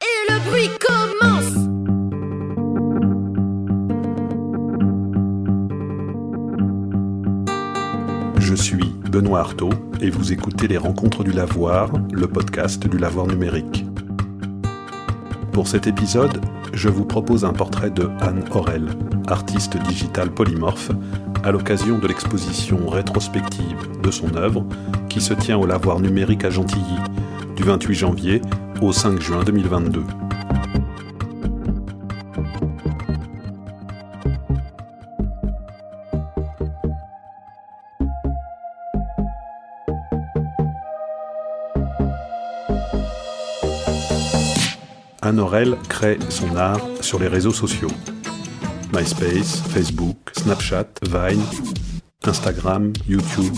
et le bruit commence. Je suis Benoît Artaud et vous écoutez Les Rencontres du Lavoir, le podcast du Lavoir numérique. Pour cet épisode, je vous propose un portrait de Anne Aurel, artiste digitale polymorphe, à l'occasion de l'exposition rétrospective de son œuvre qui se tient au Lavoir numérique à Gentilly du 28 janvier au 5 juin 2022. Anne crée son art sur les réseaux sociaux. MySpace, Facebook, Snapchat, Vine, Instagram, YouTube,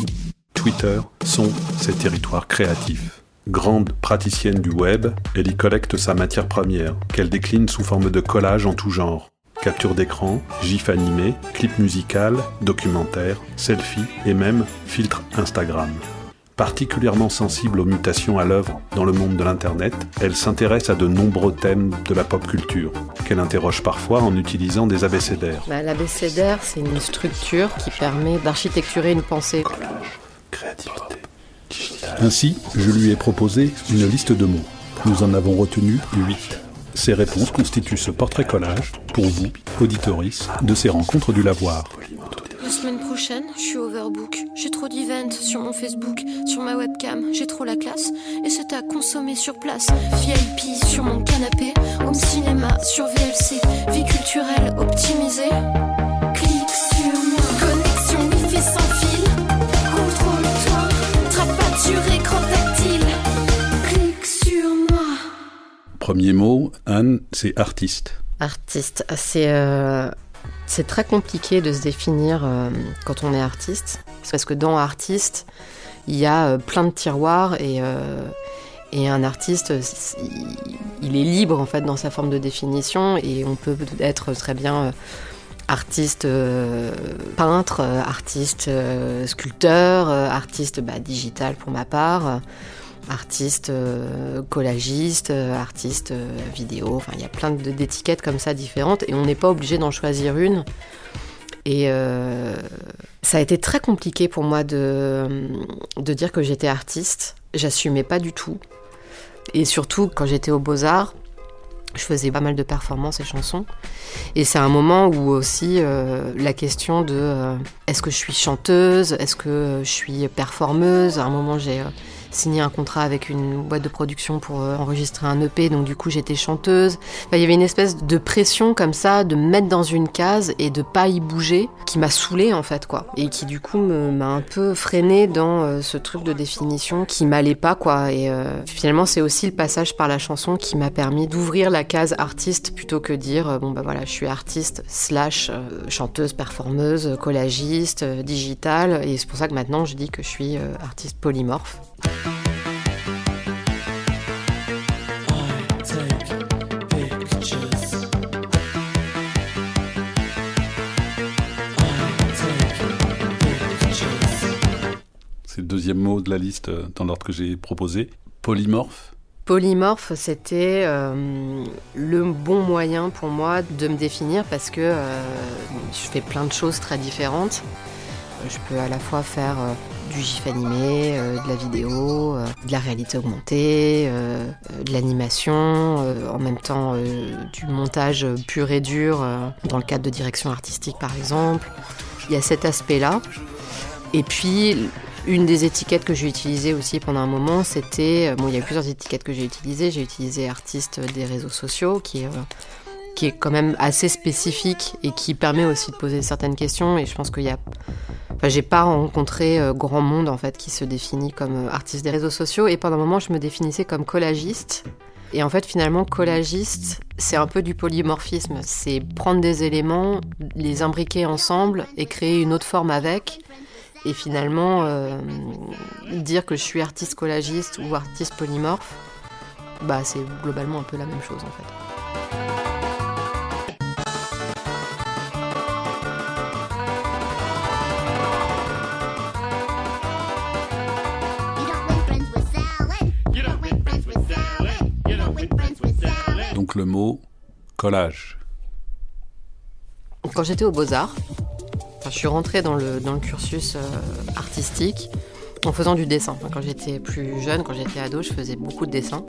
Twitter sont ses territoires créatifs. Grande praticienne du web, elle y collecte sa matière première, qu'elle décline sous forme de collage en tout genre. Capture d'écran, gif animé, clip musical, documentaire, selfie et même filtre Instagram. Particulièrement sensible aux mutations à l'œuvre dans le monde de l'Internet, elle s'intéresse à de nombreux thèmes de la pop culture, qu'elle interroge parfois en utilisant des abécédaires. Bah, L'abécédaire, c'est une structure qui permet d'architecturer une pensée. Créativité. Ainsi, je lui ai proposé une liste de mots. Nous en avons retenu 8. Ces réponses constituent ce portrait collage pour vous, auditoris, de ces rencontres du lavoir. La semaine prochaine, je suis overbook. J'ai trop d'events sur mon Facebook, sur ma webcam. J'ai trop la classe et c'est à consommer sur place. VIP sur mon canapé, home cinéma sur VLC, vie culturelle optimisée. Sur écran tactile. Clique sur moi. Premier mot, Anne, c'est artiste. Artiste, c'est euh, c'est très compliqué de se définir euh, quand on est artiste. C'est parce que dans artiste, il y a euh, plein de tiroirs et, euh, et un artiste, il est libre en fait dans sa forme de définition et on peut être très bien euh, artiste euh, peintre, euh, artiste euh, sculpteur, euh, artiste bah, digital pour ma part. euh, artiste euh, collagiste, euh, artiste euh, vidéo, enfin il y a plein d'étiquettes comme ça différentes et on n'est pas obligé d'en choisir une. Et ça a été très compliqué pour moi de, de dire que j'étais artiste. J'assumais pas du tout. Et surtout quand j'étais aux beaux-arts, je faisais pas mal de performances et chansons. Et c'est un moment où aussi euh, la question de euh, est-ce que je suis chanteuse, est-ce que je suis performeuse? À un moment, j'ai euh, signé un contrat avec une boîte de production pour euh, enregistrer un EP, donc du coup, j'étais chanteuse. Enfin, il y avait une espèce de pression comme ça, de me mettre dans une case et de pas y bouger, qui m'a saoulée en fait, quoi. Et qui du coup m'a un peu freinée dans euh, ce truc de définition qui m'allait pas, quoi. Et euh, finalement, c'est aussi le passage par la chanson qui m'a permis d'ouvrir la case artiste plutôt que dire bon bah voilà, je suis artiste slash chanteuse, performeuse, collagiste, digitale. Et c'est pour ça que maintenant je dis que je suis artiste polymorphe. C'est le deuxième mot de la liste euh, dans l'ordre que j'ai proposé. Polymorphe. Polymorphe, c'était euh, le bon moyen pour moi de me définir parce que euh, je fais plein de choses très différentes. Je peux à la fois faire du gif animé, euh, de la vidéo, euh, de la réalité augmentée, euh, de l'animation, en même temps du montage pur et dur dans le cadre de direction artistique par exemple. Il y a cet aspect-là. Et puis une des étiquettes que j'ai utilisées aussi pendant un moment, c'était. Bon, il y a eu plusieurs étiquettes que j'ai utilisées. J'ai utilisé artiste des réseaux sociaux, qui est, qui est quand même assez spécifique et qui permet aussi de poser certaines questions. Et je pense qu'il y a. Enfin, j'ai pas rencontré euh, grand monde en fait qui se définit comme euh, artiste des réseaux sociaux. Et pendant un moment, je me définissais comme collagiste. Et en fait, finalement, collagiste, c'est un peu du polymorphisme. C'est prendre des éléments, les imbriquer ensemble et créer une autre forme avec. Et finalement, euh, dire que je suis artiste collagiste ou artiste polymorphe, bah c'est globalement un peu la même chose en fait. Le mot collage. Quand j'étais aux Beaux-Arts, je suis rentrée dans le, cursus euh, artistique en faisant du dessin. Quand j'étais plus jeune, quand j'étais ado, je faisais beaucoup de dessins.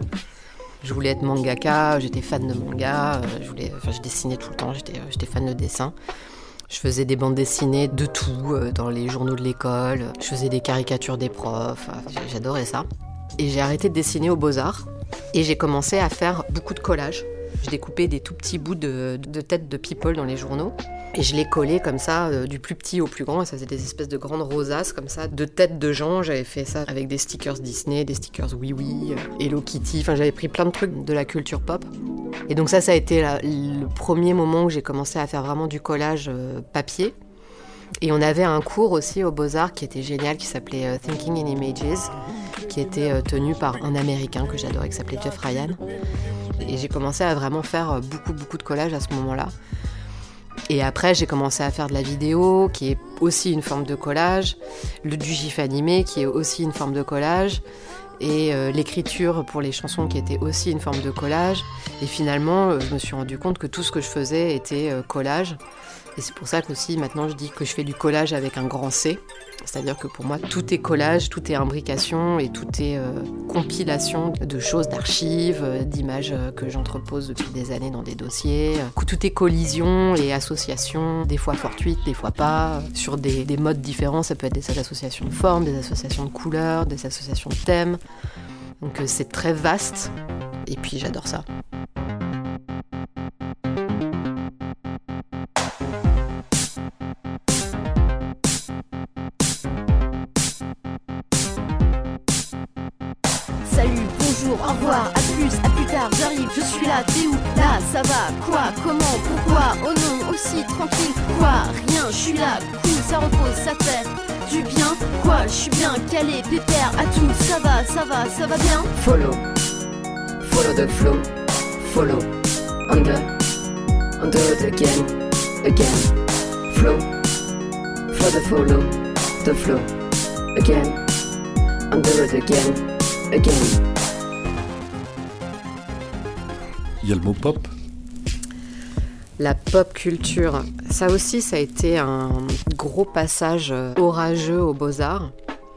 Je voulais être mangaka, j'étais fan de manga, euh, je, voulais, je dessinais tout le temps, j'étais, euh, j'étais fan de dessin. Je faisais des bandes dessinées de tout dans les journaux de l'école, je faisais des caricatures des profs, j'adorais ça. Et j'ai arrêté de dessiner aux beaux-arts et j'ai commencé à faire beaucoup de collages. Je découpais des tout petits bouts de, têtes de people dans les journaux. Et je les collais comme ça, euh, du plus petit au plus grand. Et ça faisait des espèces de grandes rosaces comme ça, de têtes de gens. J'avais fait ça avec des stickers Disney, des stickers Oui Oui, euh, Hello Kitty. Enfin, j'avais pris plein de trucs de la culture pop. Et donc ça, ça a été le premier moment où j'ai commencé à faire vraiment du collage euh, papier. Et on avait un cours aussi aux Beaux-Arts qui était génial, qui s'appelait Thinking in Images, qui était tenu par un Américain que j'adorais, qui s'appelait Jeff Ryan. Et j'ai commencé à vraiment faire beaucoup, beaucoup de collage à ce moment-là. Et après, j'ai commencé à faire de la vidéo, qui est aussi une forme de collage, le du gif animé, qui est aussi une forme de collage, et euh, l'écriture pour les chansons, qui était aussi une forme de collage. Et finalement, euh, je me suis rendu compte que tout ce que je faisais était euh, collage. Et c'est pour ça que aussi maintenant je dis que je fais du collage avec un grand C. C'est-à-dire que pour moi, tout est collage, tout est imbrication et tout est euh, compilation de choses, d'archives, euh, d'images euh, que j'entrepose depuis des années dans des dossiers. Tout est collision et association, des fois fortuites, des fois pas, sur des, des modes différents. Ça peut être des associations de formes, des associations de couleurs, des associations de thèmes. Donc c'est très vaste et puis j'adore ça. Au revoir, à plus, à plus tard, j'arrive, je suis là, t'es où? Là, ça va, quoi, comment, pourquoi, oh non, aussi tranquille, quoi, rien, je suis là, cool, ça repose, ça fait du bien, quoi, je suis bien calé, pépère, à tout, ça va, ça va, ça va bien? Follow, follow the flow, follow, under, under it again, again, flow, for the follow, the flow, again, under it again, again. Le mot pop. La pop culture, ça aussi, ça a été un gros passage orageux aux beaux-arts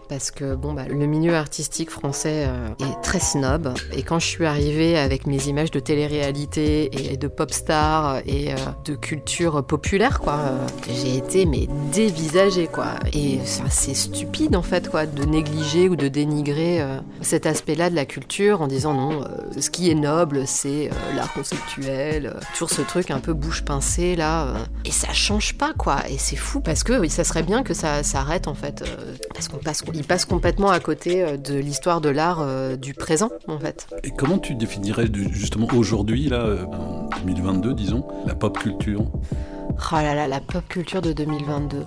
parce que bon, bah, le milieu artistique français euh, est très snob. Et quand je suis arrivée avec mes images de télé-réalité et de pop star et euh, de culture populaire, quoi, euh, j'ai été mais dévisagée, quoi. Et c'est stupide en fait, quoi, de négliger ou de dénigrer cet aspect-là de la culture en disant non, ce qui est noble, c'est l'art conceptuel, toujours ce truc un peu bouche pincée là. et ça change pas, quoi. Et c'est fou parce que ça serait bien que ça s'arrête en fait, parce qu'on passe il passe complètement à côté euh, de l'histoire de l'art euh, du présent, en fait. Et comment tu définirais justement aujourd'hui, là, euh, en 2022, disons, la pop culture? Oh là là, la pop culture de 2022.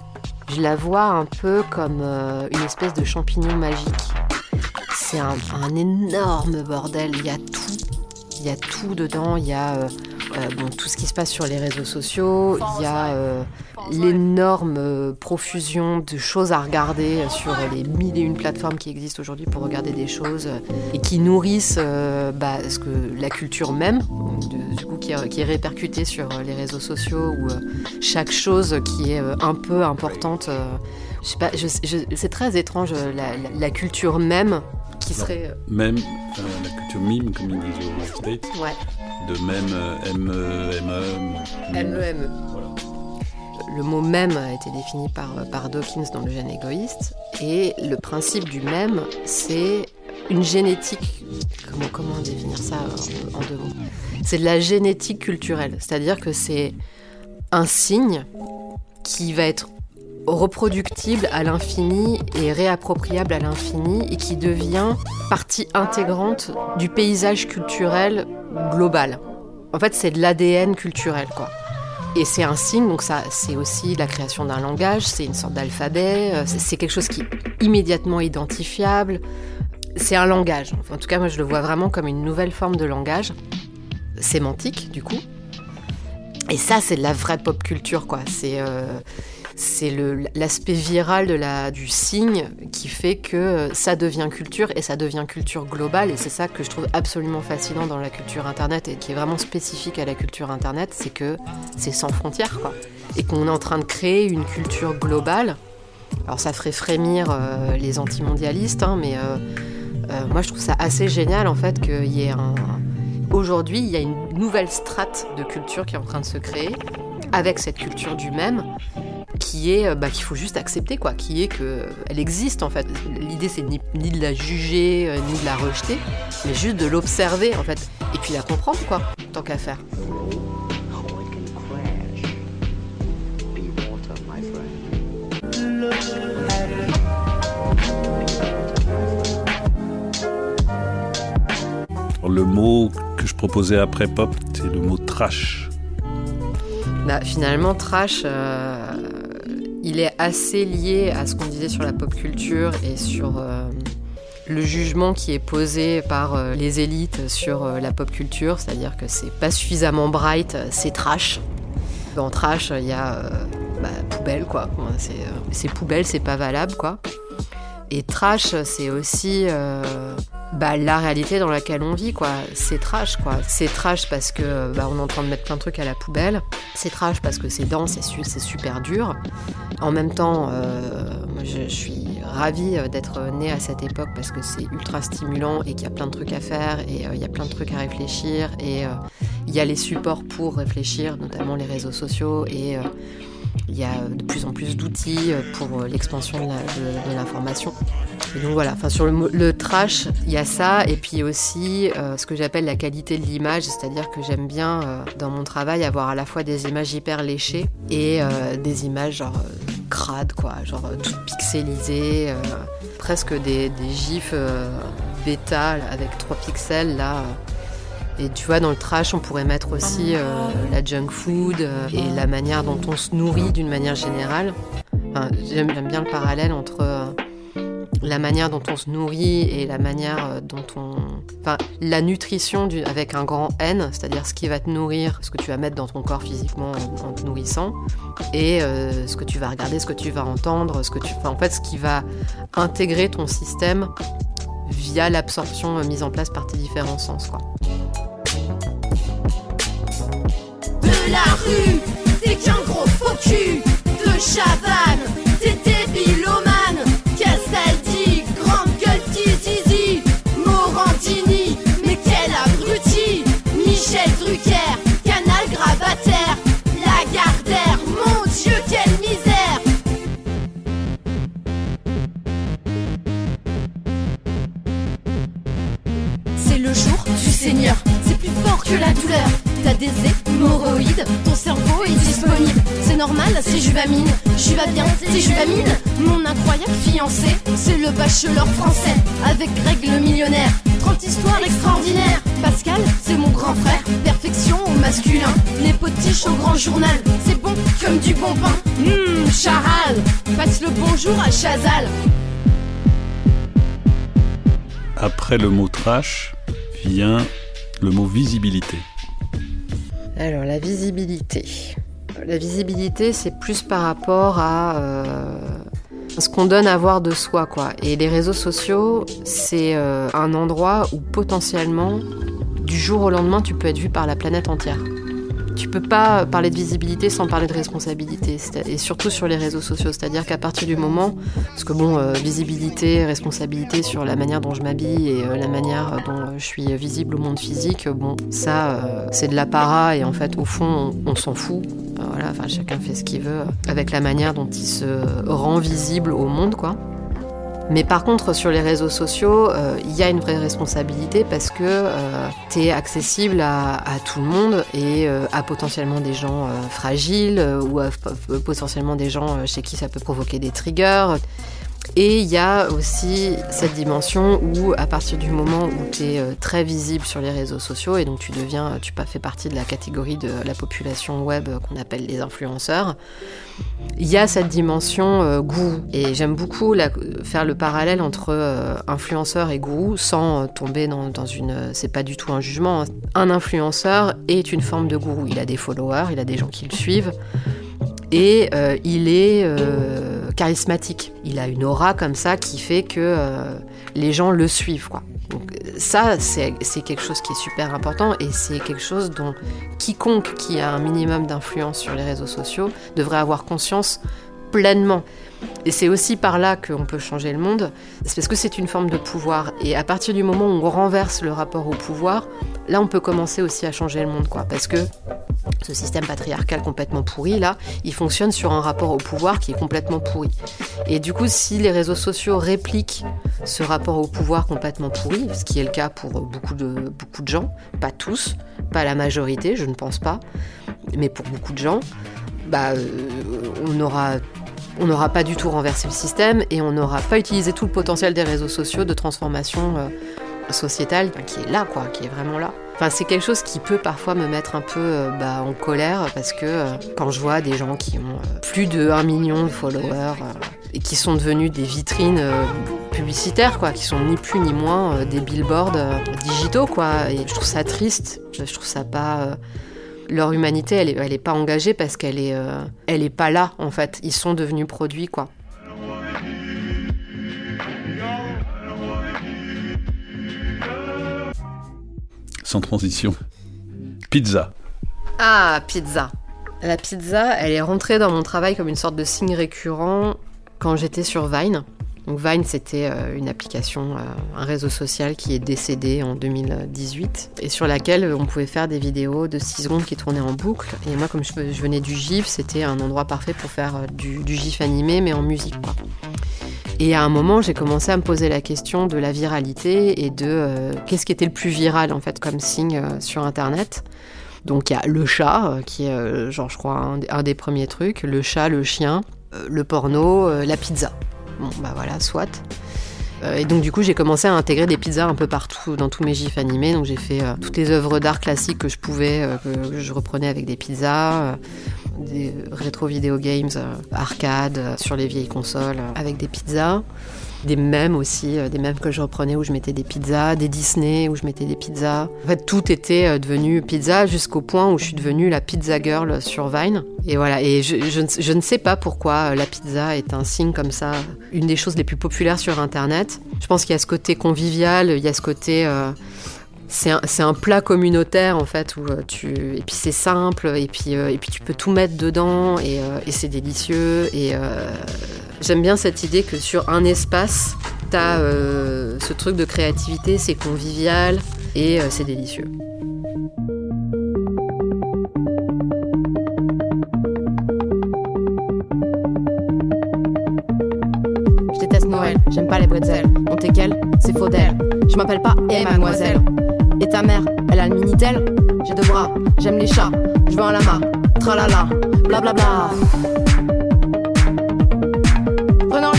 Je la vois un peu comme une espèce de champignon magique. C'est un, énorme bordel, il y a tout. Il y a tout dedans, il y a bon, tout ce qui se passe sur les réseaux sociaux, il y a l'énorme euh, profusion de choses à regarder sur les mille et une plateformes qui existent aujourd'hui pour regarder des choses euh, et qui nourrissent euh, bah, la culture même, qui est, répercutée sur les réseaux sociaux ou chaque chose qui est un peu importante. je sais c'est très étrange la, culture même qui serait. Même la culture mime, comme ils disent aux States. Ouais. De même M-E-M-E. M-E-M-E. Voilà le mot même a été défini par, par Dawkins dans Le gène égoïste. Et le principe du même, c'est une génétique. Comment, comment définir ça en, deux mots? C'est de la génétique culturelle. C'est-à-dire que c'est un signe qui va être reproductible à l'infini et réappropriable à l'infini et qui devient partie intégrante du paysage culturel global. En fait, c'est de l'ADN culturel, quoi. Et c'est un signe, donc ça, c'est aussi la création d'un langage, c'est une sorte d'alphabet, euh, c'est quelque chose qui est immédiatement identifiable. C'est un langage. en tout cas, moi, je le vois vraiment comme une nouvelle forme de langage, sémantique, du coup. Et ça, c'est de la vraie pop culture, quoi. C'est. Euh, c'est l'aspect viral du signe qui fait que ça devient culture et ça devient culture globale. Et c'est ça que je trouve absolument fascinant dans la culture Internet et qui est vraiment spécifique à la culture Internet, c'est que c'est sans frontières, quoi. Et qu'on est en train de créer une culture globale. Alors ça ferait frémir euh, les antimondialistes, hein, mais euh, euh, moi je trouve ça assez génial en fait qu'il y ait un... Aujourd'hui, il y a une nouvelle strate de culture qui est en train de se créer avec cette culture du même qui est euh, bah, qu'il faut juste accepter quoi, qui est qu'elle existe en fait. L'idée c'est ni, de la juger euh, ni de la rejeter, mais juste de l'observer en fait et puis la comprendre quoi, tant qu'à faire. Le mot que je proposais après pop, c'est le mot trash. Bah, finalement, trash, euh, il est assez lié à ce qu'on disait sur la pop culture et sur euh, le jugement qui est posé par euh, les élites sur la pop culture, c'est-à-dire que c'est pas suffisamment bright, c'est trash. En trash, il y a bah, poubelle, quoi. C'est poubelle, c'est pas valable, quoi. Et trash, c'est aussi bah, la réalité dans laquelle on vit, quoi. C'est trash, quoi. C'est trash parce que bah, on est en train de mettre plein de trucs à la poubelle. C'est trash parce que c'est dense, c'est super dur. En même temps, euh, je, suis ravie euh, d'être née à cette époque parce que c'est ultra stimulant et qu'il y a plein de trucs à faire et euh, il y a plein de trucs à réfléchir et il y a les supports pour réfléchir, notamment les réseaux sociaux et il y a de plus en plus d'outils pour l'expansion de l'information. Donc voilà, enfin sur le, trash, il y a ça, et puis aussi euh, ce que j'appelle la qualité de l'image, c'est-à-dire que j'aime bien euh, dans mon travail avoir à la fois des images hyper léchées et euh, des images genre crades, quoi, genre toutes pixelisées, presque des, gifs bêta avec 3 pixels là. Et tu vois, dans le trash, on pourrait mettre aussi la junk food et la manière dont on se nourrit d'une manière générale. J'aime bien le parallèle entre la manière dont on se nourrit et la manière euh, dont on... Enfin, la nutrition avec un grand N, c'est-à-dire ce qui va te nourrir, ce que tu vas mettre dans ton corps physiquement en, te nourrissant, et euh, ce que tu vas regarder, ce que tu vas entendre, ce que tu... Enfin, en fait, ce qui va intégrer ton système via l'absorption euh, mise en place par tes différents sens, quoi. De la rue, t'es qu'un gros faux de Chavannes, t'es débilomane, Seigneur, c'est plus fort que la douleur. T'as des hémorroïdes, ton cerveau est disponible. C'est normal, c'est Juvamine. Juva bien, c'est Juvamine. Mon incroyable fiancé, c'est le bachelor français. Avec Greg le millionnaire, 30 histoires extraordinaires. Pascal, c'est mon grand frère. Perfection au masculin. Les potiches au grand journal. C'est bon comme du bon pain. Hum, Charal. Passe le bonjour à Chazal. Après le mot trash le mot visibilité. Alors la visibilité. La visibilité, c'est plus par rapport à euh, ce qu'on donne à voir de soi, quoi. Et les réseaux sociaux, c'est euh, un endroit où potentiellement, du jour au lendemain, tu peux être vu par la planète entière. Tu peux pas parler de visibilité sans parler de responsabilité, et surtout sur les réseaux sociaux. C'est-à-dire qu'à partir du moment, parce que bon, euh, visibilité, responsabilité sur la manière dont je m'habille et euh, la manière dont je suis visible au monde physique, bon, ça, c'est de l'apparat et en fait, au fond, on, on s'en fout. voilà, enfin, chacun fait ce qu'il veut avec la manière dont il se rend visible au monde, quoi. Mais par contre, sur les réseaux sociaux, euh, il y a une vraie responsabilité parce que euh, tu es accessible à, tout le monde et euh, à potentiellement des gens fragiles ou à potentiellement des gens chez qui ça peut provoquer des triggers. Et il y a aussi cette dimension où, à partir du moment où tu es très visible sur les réseaux sociaux, et donc tu deviens, tu fais partie de la catégorie de la population web qu'on appelle les influenceurs, il y a cette dimension euh, goût. Et j'aime beaucoup faire le parallèle entre euh, influenceur et goût sans euh, tomber dans, une. C'est pas du tout un jugement. Hein. Un influenceur est une forme de gourou. Il a des followers, il a des gens qui le suivent. et euh, il est euh, charismatique. Il a une aura comme ça qui fait que euh, les gens le suivent. Quoi. Donc, ça, c'est quelque chose qui est super important et c'est quelque chose dont quiconque qui a un minimum d'influence sur les réseaux sociaux devrait avoir conscience pleinement. Et c'est aussi par là qu'on peut changer le monde, parce que c'est une forme de pouvoir. Et à partir du moment où on renverse le rapport au pouvoir, là on peut commencer aussi à changer le monde, quoi. Parce que ce système patriarcal complètement pourri, là, il fonctionne sur un rapport au pouvoir qui est complètement pourri. Et du coup, si les réseaux sociaux répliquent ce rapport au pouvoir complètement pourri, ce qui est le cas pour beaucoup de, beaucoup de gens, pas tous, pas la majorité, je ne pense pas, mais pour beaucoup de gens, bah, euh, on on n'aura pas du tout renversé le système et on n'aura pas utilisé tout le potentiel des réseaux sociaux de transformation euh, sociétale qui est là, quoi, qui est vraiment là. Enfin, c'est quelque chose qui peut parfois me mettre un peu euh, bah, en colère parce que euh, quand je vois des gens qui ont plus de 1 million de followers et qui sont devenus des vitrines publicitaires, quoi, qui sont ni plus ni moins des billboards digitaux, quoi, et je trouve ça triste, je trouve ça pas leur humanité, elle est, elle est pas engagée parce qu'elle est, euh, elle est pas là en fait. Ils sont devenus produits quoi. Sans transition. Pizza. Ah, pizza. La pizza, elle est rentrée dans mon travail comme une sorte de signe récurrent quand j'étais sur Vine. Donc Vine, c'était euh, une application, euh, un réseau social qui est décédé en 2018 et sur laquelle on pouvait faire des vidéos de 6 secondes qui tournaient en boucle. Et moi, comme je, venais du GIF, c'était un endroit parfait pour faire euh, du, GIF animé, mais en musique. Et à un moment, j'ai commencé à me poser la question de la viralité et de qu'est-ce qui était le plus viral en fait comme signe sur Internet. Donc il y a le chat, qui est, genre, je crois, un, des premiers trucs, le chat, le chien, le porno, la pizza. Bon, bah voilà, soit. Euh, et donc du coup j'ai commencé à intégrer des pizzas un peu partout dans tous mes gifs animés. Donc j'ai fait euh, toutes les œuvres d'art classiques que je pouvais, euh, que, je reprenais avec des pizzas, des rétro video games, arcade sur les vieilles consoles avec des pizzas des mèmes aussi, euh, des mèmes que je reprenais où je mettais des pizzas, des Disney où je mettais des pizzas. En fait, tout était euh, devenu pizza jusqu'au point où je suis devenue la pizza girl sur Vine. Et voilà, et je, je, ne sais pas pourquoi euh, la pizza est un signe comme ça, une des choses les plus populaires sur Internet. Je pense qu'il y a ce côté convivial, il y a ce côté c'est un, un, plat communautaire en fait où euh, tu et puis c'est simple et puis euh, et puis tu peux tout mettre dedans et, euh, et c'est délicieux et j'aime bien cette idée que sur un espace tu as ce truc de créativité c'est convivial et c'est délicieux. Je déteste Noël, j'aime pas les bretzels. Mon teckel, c'est faux d'elle. Je m'appelle pas et mademoiselle. Et ta mère, elle a le Minitel J'ai deux bras, j'aime les chats, je veux un lama, tralala, blablabla. Bla bla.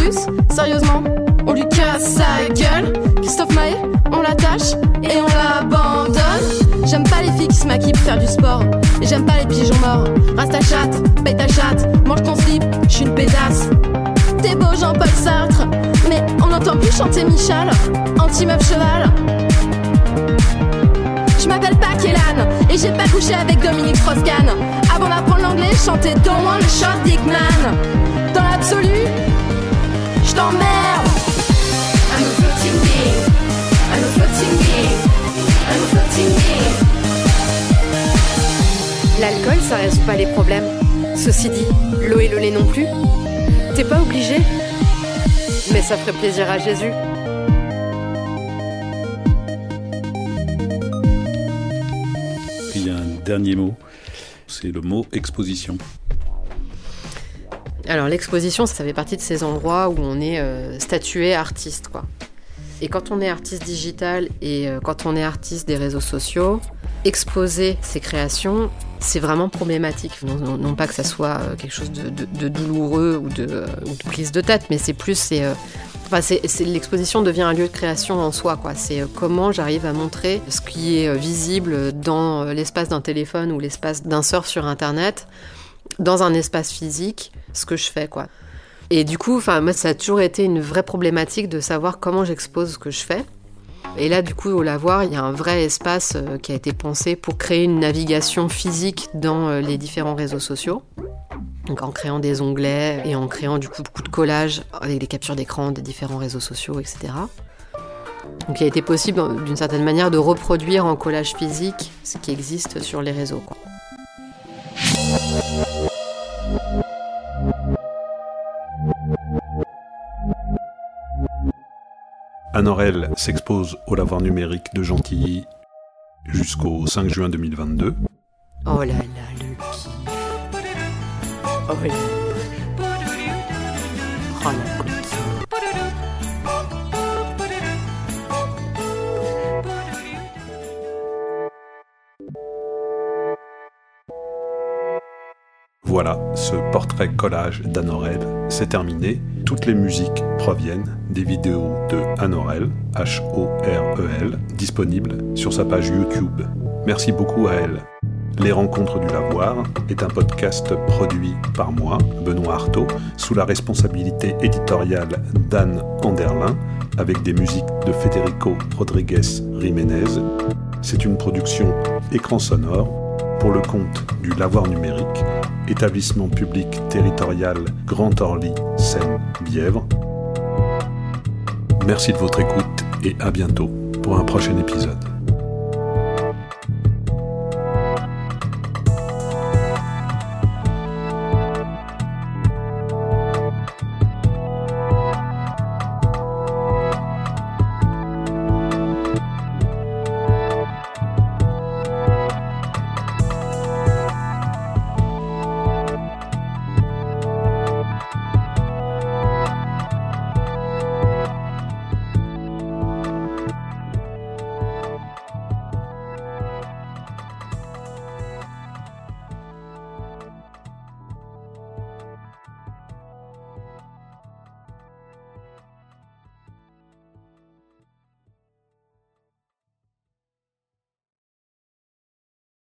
Luce, sérieusement, on lui casse sa gueule. Christophe Maé, on l'attache et on l'abandonne. J'aime pas les filles qui se maquillent pour faire du sport. Et j'aime pas les pigeons morts. Reste ta chatte, paye ta chatte, mange ton slip, je suis une pétasse. T'es beau Jean-Paul Sartre, mais on n'entend plus chanter Michel, anti-meuf cheval. Je m'appelle pas Kélan et j'ai pas couché avec Dominique Strauss-Kahn. Avant d'apprendre l'anglais, chanter Don't Want a Shot Dick Man. Dans l'absolu, je t'emmerde. I'm a floating being. I'm a. L'alcool, ça résout pas les problèmes. Ceci dit, l'eau et le lait non plus. T'es pas obligé. Mais ça ferait plaisir à Jésus. Dernier mot, c'est le mot exposition. Alors l'exposition, ça fait partie de ces endroits où on est euh, statué artiste, quoi. Et quand on est artiste digital et euh, quand on est artiste des réseaux sociaux, exposer ses créations, c'est vraiment problématique. Non, pas que ça soit euh, quelque chose de, douloureux ou de, prise de tête, mais c'est plus c'est l'exposition devient un lieu de création en soi. C'est euh, comment j'arrive à montrer ce qui est euh, visible dans euh, l'espace d'un téléphone ou l'espace d'un surf sur Internet, dans un espace physique, ce que je fais. Et du coup, moi, ça a toujours été une vraie problématique de savoir comment j'expose ce que je fais. Et là, du coup, au Lavoir, il y a un vrai espace qui a été pensé pour créer une navigation physique dans les différents réseaux sociaux. Donc en créant des onglets et en créant du coup beaucoup de collages avec des captures d'écran des différents réseaux sociaux, etc. Donc il a été possible d'une certaine manière de reproduire en collage physique ce qui existe sur les réseaux. Quoi. Anorel s'expose au lavoir numérique de Gentilly jusqu'au 5 juin 2022. Oh là là, le Oh. Voilà, ce portrait collage d'Anorel, c'est terminé. Toutes les musiques proviennent des vidéos de Anorel, H-O-R-E-L, disponibles sur sa page YouTube. Merci beaucoup à elle. Les Rencontres du Lavoir est un podcast produit par moi, Benoît Artaud, sous la responsabilité éditoriale d'Anne Anderlin, avec des musiques de Federico Rodriguez Jiménez. C'est une production écran sonore pour le compte du Lavoir numérique, établissement public territorial Grand Orly, Seine-Bièvre. Merci de votre écoute et à bientôt pour un prochain épisode.